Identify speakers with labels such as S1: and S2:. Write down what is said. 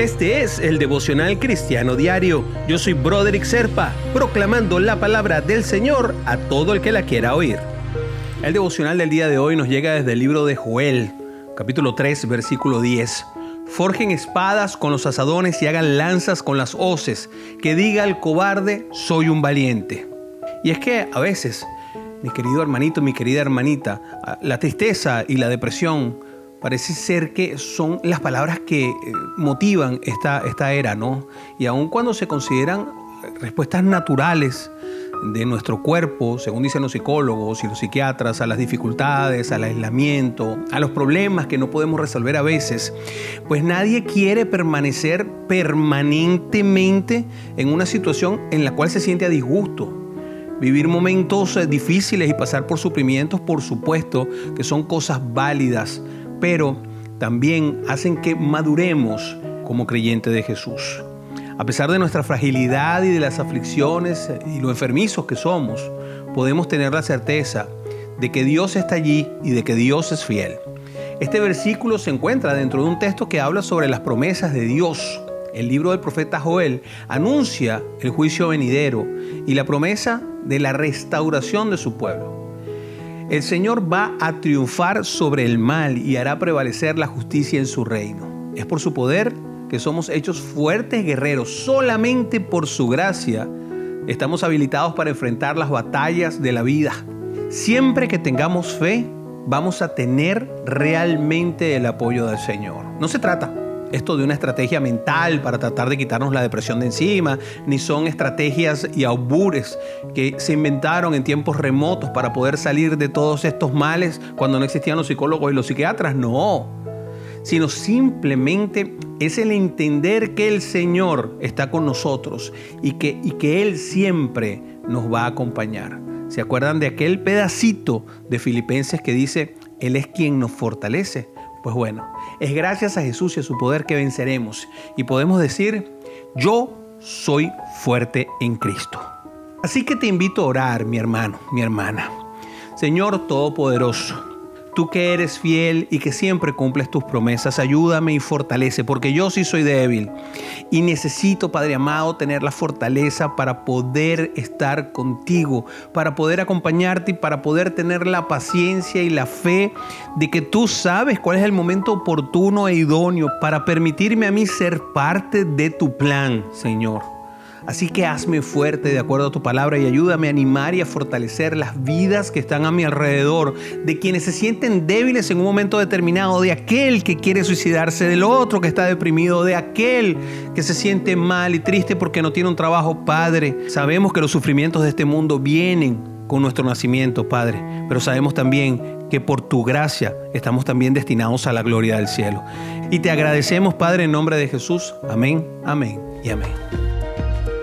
S1: Este es el devocional cristiano diario. Yo soy Broderick Serpa, proclamando la palabra del Señor a todo el que la quiera oír. El devocional del día de hoy nos llega desde el libro de Joel, capítulo 3, versículo 10. Forjen espadas con los asadones y hagan lanzas con las hoces, que diga el cobarde, soy un valiente. Y es que a veces, mi querido hermanito, mi querida hermanita, la tristeza y la depresión parece ser que son las palabras que eh, motivan esta, esta era, ¿no? Y aun cuando se consideran respuestas naturales de nuestro cuerpo, según dicen los psicólogos y los psiquiatras, a las dificultades, al aislamiento, a los problemas que no podemos resolver a veces, pues nadie quiere permanecer permanentemente en una situación en la cual se siente a disgusto. Vivir momentos eh, difíciles y pasar por sufrimientos, por supuesto, que son cosas válidas, pero también hacen que maduremos como creyentes de Jesús. A pesar de nuestra fragilidad y de las aflicciones y lo enfermizos que somos, podemos tener la certeza de que Dios está allí y de que Dios es fiel. Este versículo se encuentra dentro de un texto que habla sobre las promesas de Dios. El libro del profeta Joel anuncia el juicio venidero y la promesa de la restauración de su pueblo. El Señor va a triunfar sobre el mal y hará prevalecer la justicia en su reino. Es por su poder que somos hechos fuertes guerreros. Solamente por su gracia estamos habilitados para enfrentar las batallas de la vida. Siempre que tengamos fe, vamos a tener realmente el apoyo del Señor. No se trata esto de una estrategia mental para tratar de quitarnos la depresión de encima, ni son estrategias y augures que se inventaron en tiempos remotos para poder salir de todos estos males cuando no existían los psicólogos y los psiquiatras, no, sino simplemente es el entender que el Señor está con nosotros y que, y que Él siempre nos va a acompañar. ¿Se acuerdan de aquel pedacito de Filipenses que dice, Él es quien nos fortalece? Pues bueno, es gracias a Jesús y a su poder que venceremos y podemos decir, yo soy fuerte en Cristo. Así que te invito a orar, mi hermano, mi hermana. Señor Todopoderoso, Tú que eres fiel y que siempre cumples tus promesas, ayúdame y fortalece, porque yo sí soy débil y necesito, Padre amado, tener la fortaleza para poder estar contigo, para poder acompañarte y para poder tener la paciencia y la fe de que tú sabes cuál es el momento oportuno e idóneo para permitirme a mí ser parte de tu plan, Señor. Así que hazme fuerte de acuerdo a tu palabra y ayúdame a animar y a fortalecer las vidas que están a mi alrededor, de quienes se sienten débiles en un momento determinado, de aquel que quiere suicidarse, del otro que está deprimido, de aquel que se siente mal y triste porque no tiene un trabajo, Padre. Sabemos que los sufrimientos de este mundo vienen con nuestro nacimiento, Padre, pero sabemos también que por tu gracia estamos también destinados a la gloria del cielo. Y te agradecemos, Padre, en nombre de Jesús. Amén, amén y amén.